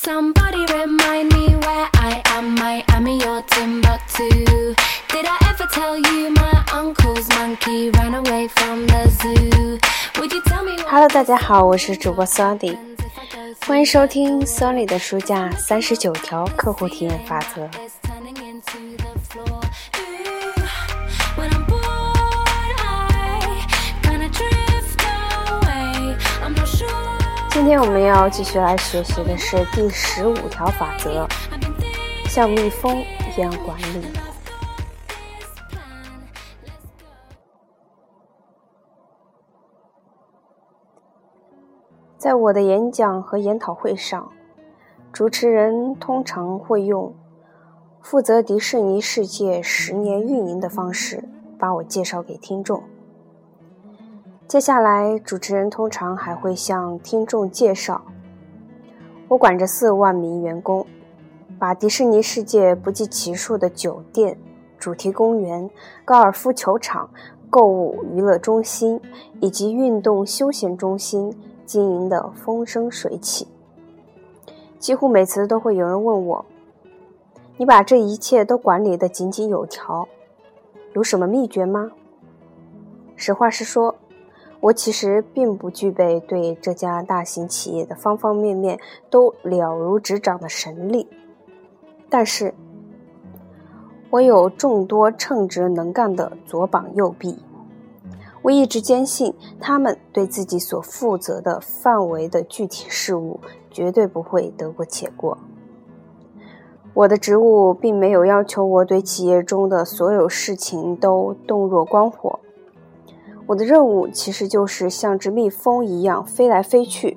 Somebody remind me where I am. my ami your Timbuktu. Did I ever tell you my uncle's monkey ran away from the zoo? Would you tell me what Hello，大家好，我是主播 Sandy，happens if I go 欢迎收听 Sony 的书架三十九条客户体验法则。今天我们要继续来学习的是第十五条法则，像蜜蜂一样管理。在我的演讲和研讨会上，主持人通常会用负责迪士尼世界十年运营的方式把我介绍给听众。接下来，主持人通常还会向听众介绍：我管着四万名员工，把迪士尼世界不计其数的酒店、主题公园、高尔夫球场、购物娱乐中心以及运动休闲中心经营的风生水起。几乎每次都会有人问我：“你把这一切都管理得井井有条，有什么秘诀吗？”实话实说，我其实并不具备对这家大型企业的方方面面都了如指掌的神力，但是，我有众多称职能干的左膀右臂。我一直坚信，他们对自己所负责的范围的具体事务绝对不会得过且过。我的职务并没有要求我对企业中的所有事情都洞若观火。我的任务其实就是像只蜜蜂一样飞来飞去，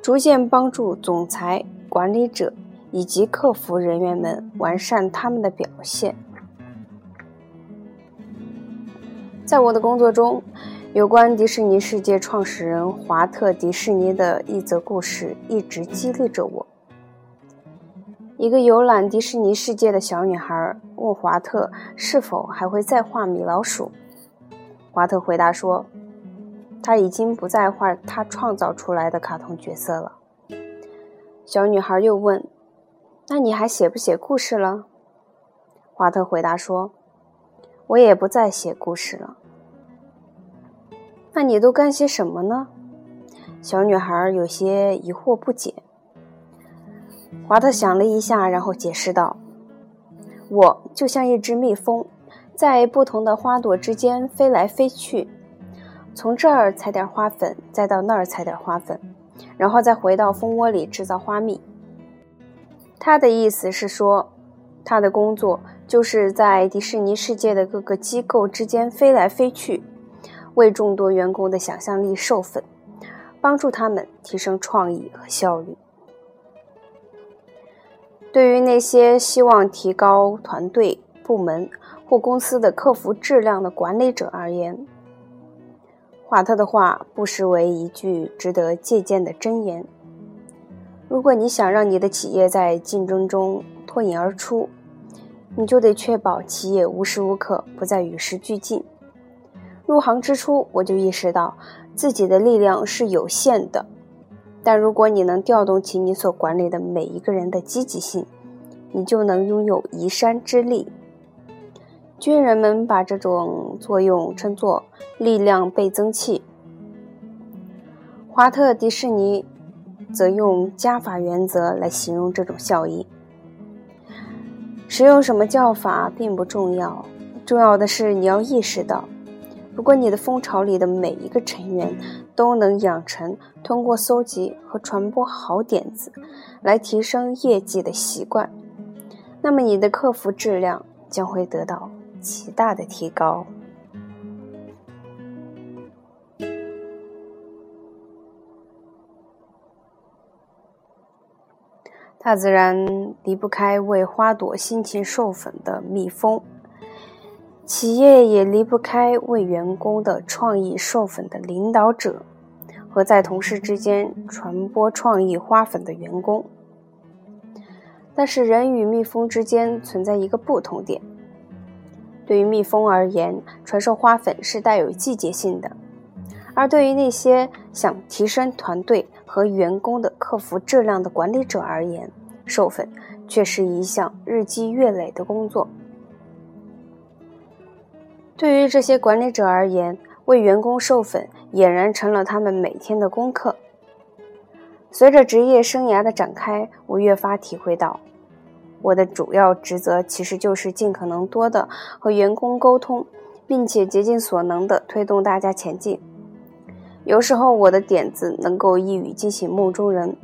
逐渐帮助总裁、管理者以及客服人员们完善他们的表现。在我的工作中，有关迪士尼世界创始人华特·迪士尼的一则故事一直激励着我。一个游览迪士尼世界的小女孩问华特是否还会再画米老鼠。华特回答说：“他已经不再画他创造出来的卡通角色了。”小女孩又问：“那你还写不写故事了？”华特回答说：“我也不再写故事了。”那你都干些什么呢？小女孩有些疑惑不解。华特想了一下，然后解释道：“我就像一只蜜蜂。”在不同的花朵之间飞来飞去，从这儿采点花粉，再到那儿采点花粉，然后再回到蜂窝里制造花蜜。他的意思是说，他的工作就是在迪士尼世界的各个机构之间飞来飞去，为众多员工的想象力授粉，帮助他们提升创意和效率。对于那些希望提高团队、部门，或公司的客服质量的管理者而言，华特的话不失为一句值得借鉴的箴言。如果你想让你的企业在竞争中脱颖而出，你就得确保企业无时无刻不在与时俱进。入行之初，我就意识到自己的力量是有限的，但如果你能调动起你所管理的每一个人的积极性，你就能拥有移山之力。军人们把这种作用称作“力量倍增器”。华特·迪士尼则用加法原则来形容这种效应。使用什么叫法并不重要，重要的是你要意识到，如果你的蜂巢里的每一个成员都能养成通过搜集和传播好点子来提升业绩的习惯，那么你的客服质量将会得到极大的提高。大自然离不开为花朵辛勤授粉的蜜蜂，企业也离不开为员工的创意授粉的领导者和在同事之间传播创意花粉的员工。但是，人与蜜蜂之间存在一个不同点。对于蜜蜂而言，传授花粉是带有季节性的，而对于那些想提升团队和员工的客服质量的管理者而言，授粉却是一项日积月累的工作。对于这些管理者而言，为员工授粉俨然成了他们每天的功课。随着职业生涯的展开，我越发体会到，我的主要职责其实就是尽可能多的和员工沟通，并且竭尽所能的推动大家前进。有时候我的点子能够一语惊醒梦中人，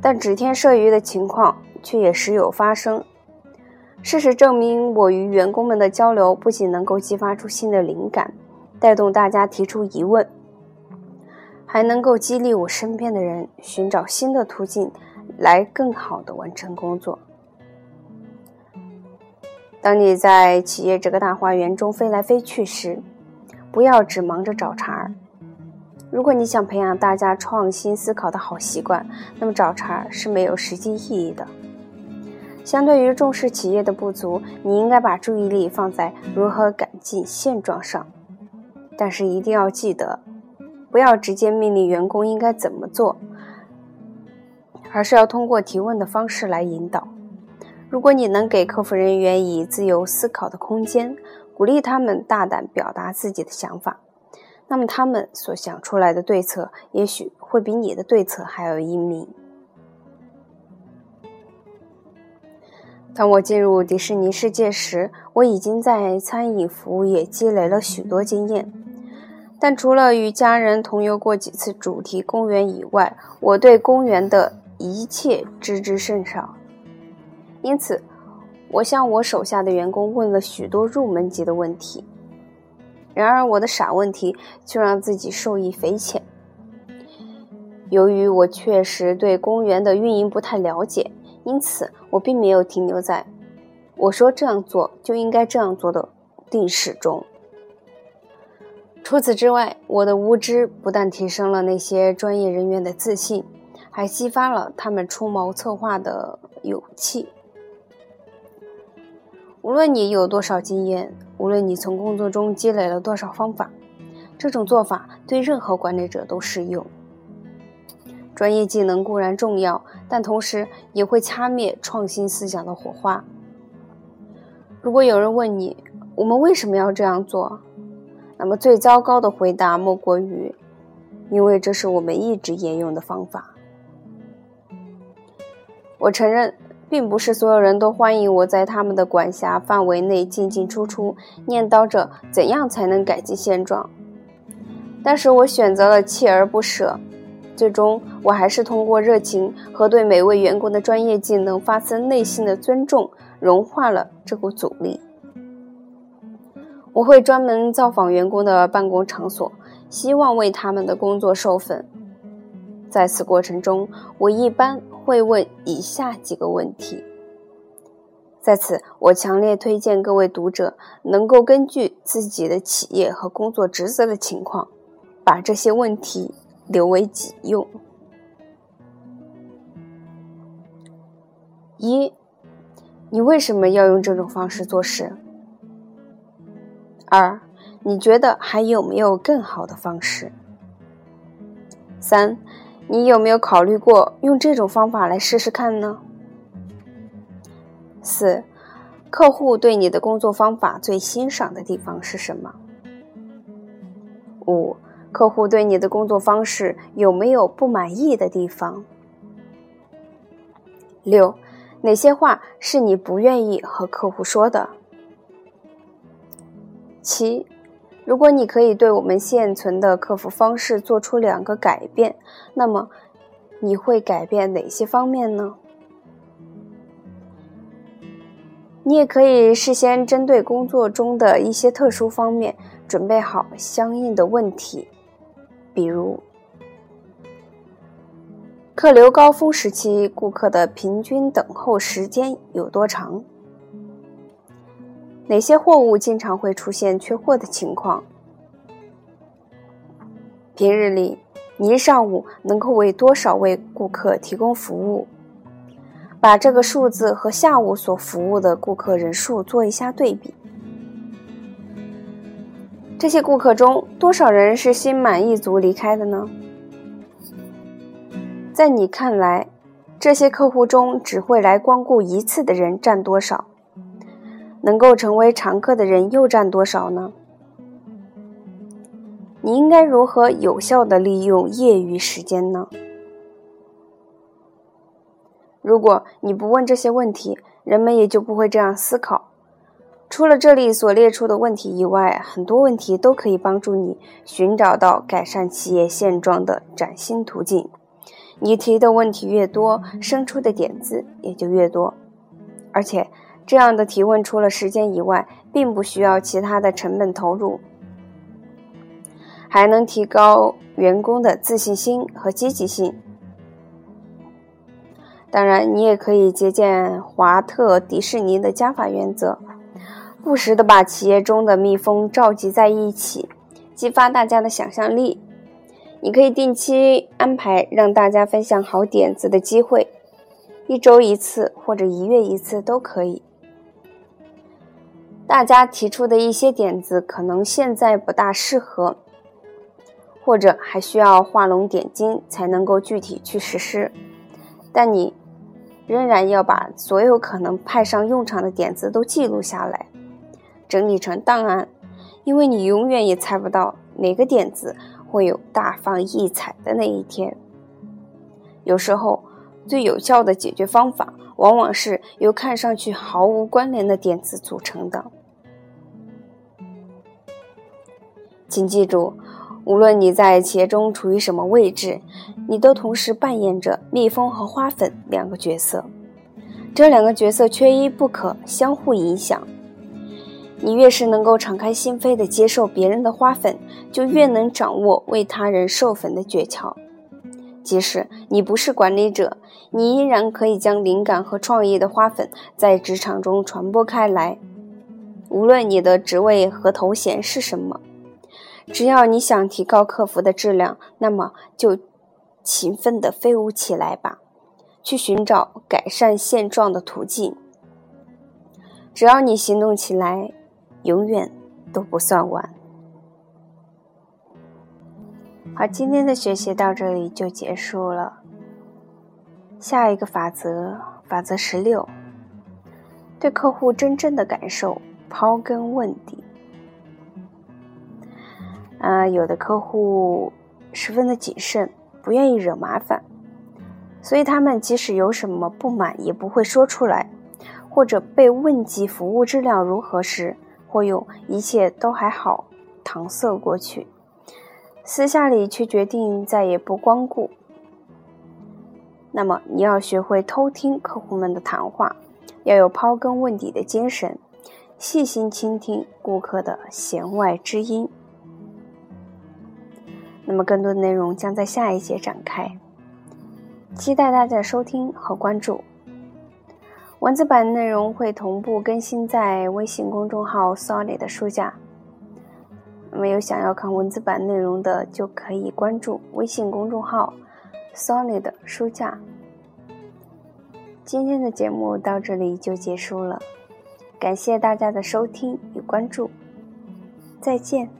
但指天射鱼的情况却也时有发生。事实证明，我与员工们的交流不仅能够激发出新的灵感，带动大家提出疑问。还能够激励我身边的人寻找新的途径，来更好的完成工作。当你在企业这个大花园中飞来飞去时，不要只忙着找茬儿。如果你想培养大家创新思考的好习惯，那么找茬儿是没有实际意义的。相对于重视企业的不足，你应该把注意力放在如何改进现状上。但是一定要记得。不要直接命令员工应该怎么做，而是要通过提问的方式来引导。如果你能给客服人员以自由思考的空间，鼓励他们大胆表达自己的想法，那么他们所想出来的对策也许会比你的对策还要英明。当我进入迪士尼世界时，我已经在餐饮服务业积累了许多经验。但除了与家人同游过几次主题公园以外，我对公园的一切知之甚少。因此，我向我手下的员工问了许多入门级的问题。然而，我的傻问题却让自己受益匪浅。由于我确实对公园的运营不太了解，因此我并没有停留在“我说这样做就应该这样做”的定式中。除此之外，我的无知不但提升了那些专业人员的自信，还激发了他们出谋策划的勇气。无论你有多少经验，无论你从工作中积累了多少方法，这种做法对任何管理者都适用。专业技能固然重要，但同时也会掐灭创新思想的火花。如果有人问你，我们为什么要这样做？那么最糟糕的回答莫过于，因为这是我们一直沿用的方法。我承认，并不是所有人都欢迎我在他们的管辖范围内进进出出，念叨着怎样才能改进现状。但是我选择了锲而不舍，最终我还是通过热情和对每位员工的专业技能发自内心的尊重，融化了这股阻力。我会专门造访员工的办公场所，希望为他们的工作授粉。在此过程中，我一般会问以下几个问题。在此，我强烈推荐各位读者能够根据自己的企业和工作职责的情况，把这些问题留为己用。一，你为什么要用这种方式做事？二，你觉得还有没有更好的方式？三，你有没有考虑过用这种方法来试试看呢？四，客户对你的工作方法最欣赏的地方是什么？五，客户对你的工作方式有没有不满意的地方？六，哪些话是你不愿意和客户说的？七，如果你可以对我们现存的客服方式做出两个改变，那么你会改变哪些方面呢？你也可以事先针对工作中的一些特殊方面准备好相应的问题，比如客流高峰时期顾客的平均等候时间有多长？哪些货物经常会出现缺货的情况？平日里，你一上午能够为多少位顾客提供服务？把这个数字和下午所服务的顾客人数做一下对比。这些顾客中，多少人是心满意足离开的呢？在你看来，这些客户中只会来光顾一次的人占多少？能够成为常客的人又占多少呢？你应该如何有效地利用业余时间呢？如果你不问这些问题，人们也就不会这样思考。除了这里所列出的问题以外，很多问题都可以帮助你寻找到改善企业现状的崭新途径。你提的问题越多，生出的点子也就越多。而且，这样的提问除了时间以外，并不需要其他的成本投入，还能提高员工的自信心和积极性。当然，你也可以借鉴华特迪士尼的加法原则。不时地把企业中的蜜蜂召集在一起，激发大家的想象力。你可以定期安排让大家分享好点子的机会，一周一次或者一月一次都可以。大家提出的一些点子可能现在不大适合，或者还需要画龙点睛才能够具体去实施，但你仍然要把所有可能派上用场的点子都记录下来。整理成档案，因为你永远也猜不到哪个点子会有大放异彩的那一天。有时候，最有效的解决方法往往是由看上去毫无关联的点子组成的。请记住，无论你在企业中处于什么位置，你都同时扮演着蜜蜂和花粉两个角色，这两个角色缺一不可，相互影响。你越是能够敞开心扉地接受别人的花粉，就越能掌握为他人授粉的诀窍。即使你不是管理者，你依然可以将灵感和创意的花粉在职场中传播开来。无论你的职位和头衔是什么，只要你想提高客服的质量，那么就勤奋地飞舞起来吧，去寻找改善现状的途径。只要你行动起来。永远都不算晚。好，今天的学习到这里就结束了。下一个法则，法则十六：对客户真正的感受刨根问底。啊，有的客户十分的谨慎，不愿意惹麻烦，所以他们即使有什么不满也不会说出来，或者被问及服务质量如何时。或用一切都还好搪塞过去，私下里却决定再也不光顾。那么，你要学会偷听客户们的谈话，要有刨根问底的精神，细心倾听顾客的弦外之音。那么，更多的内容将在下一节展开，期待大家的收听和关注。文字版内容会同步更新在微信公众号 “Solid” 的书架。那么有想要看文字版内容的，就可以关注微信公众号 “Solid” 书架。今天的节目到这里就结束了，感谢大家的收听与关注，再见。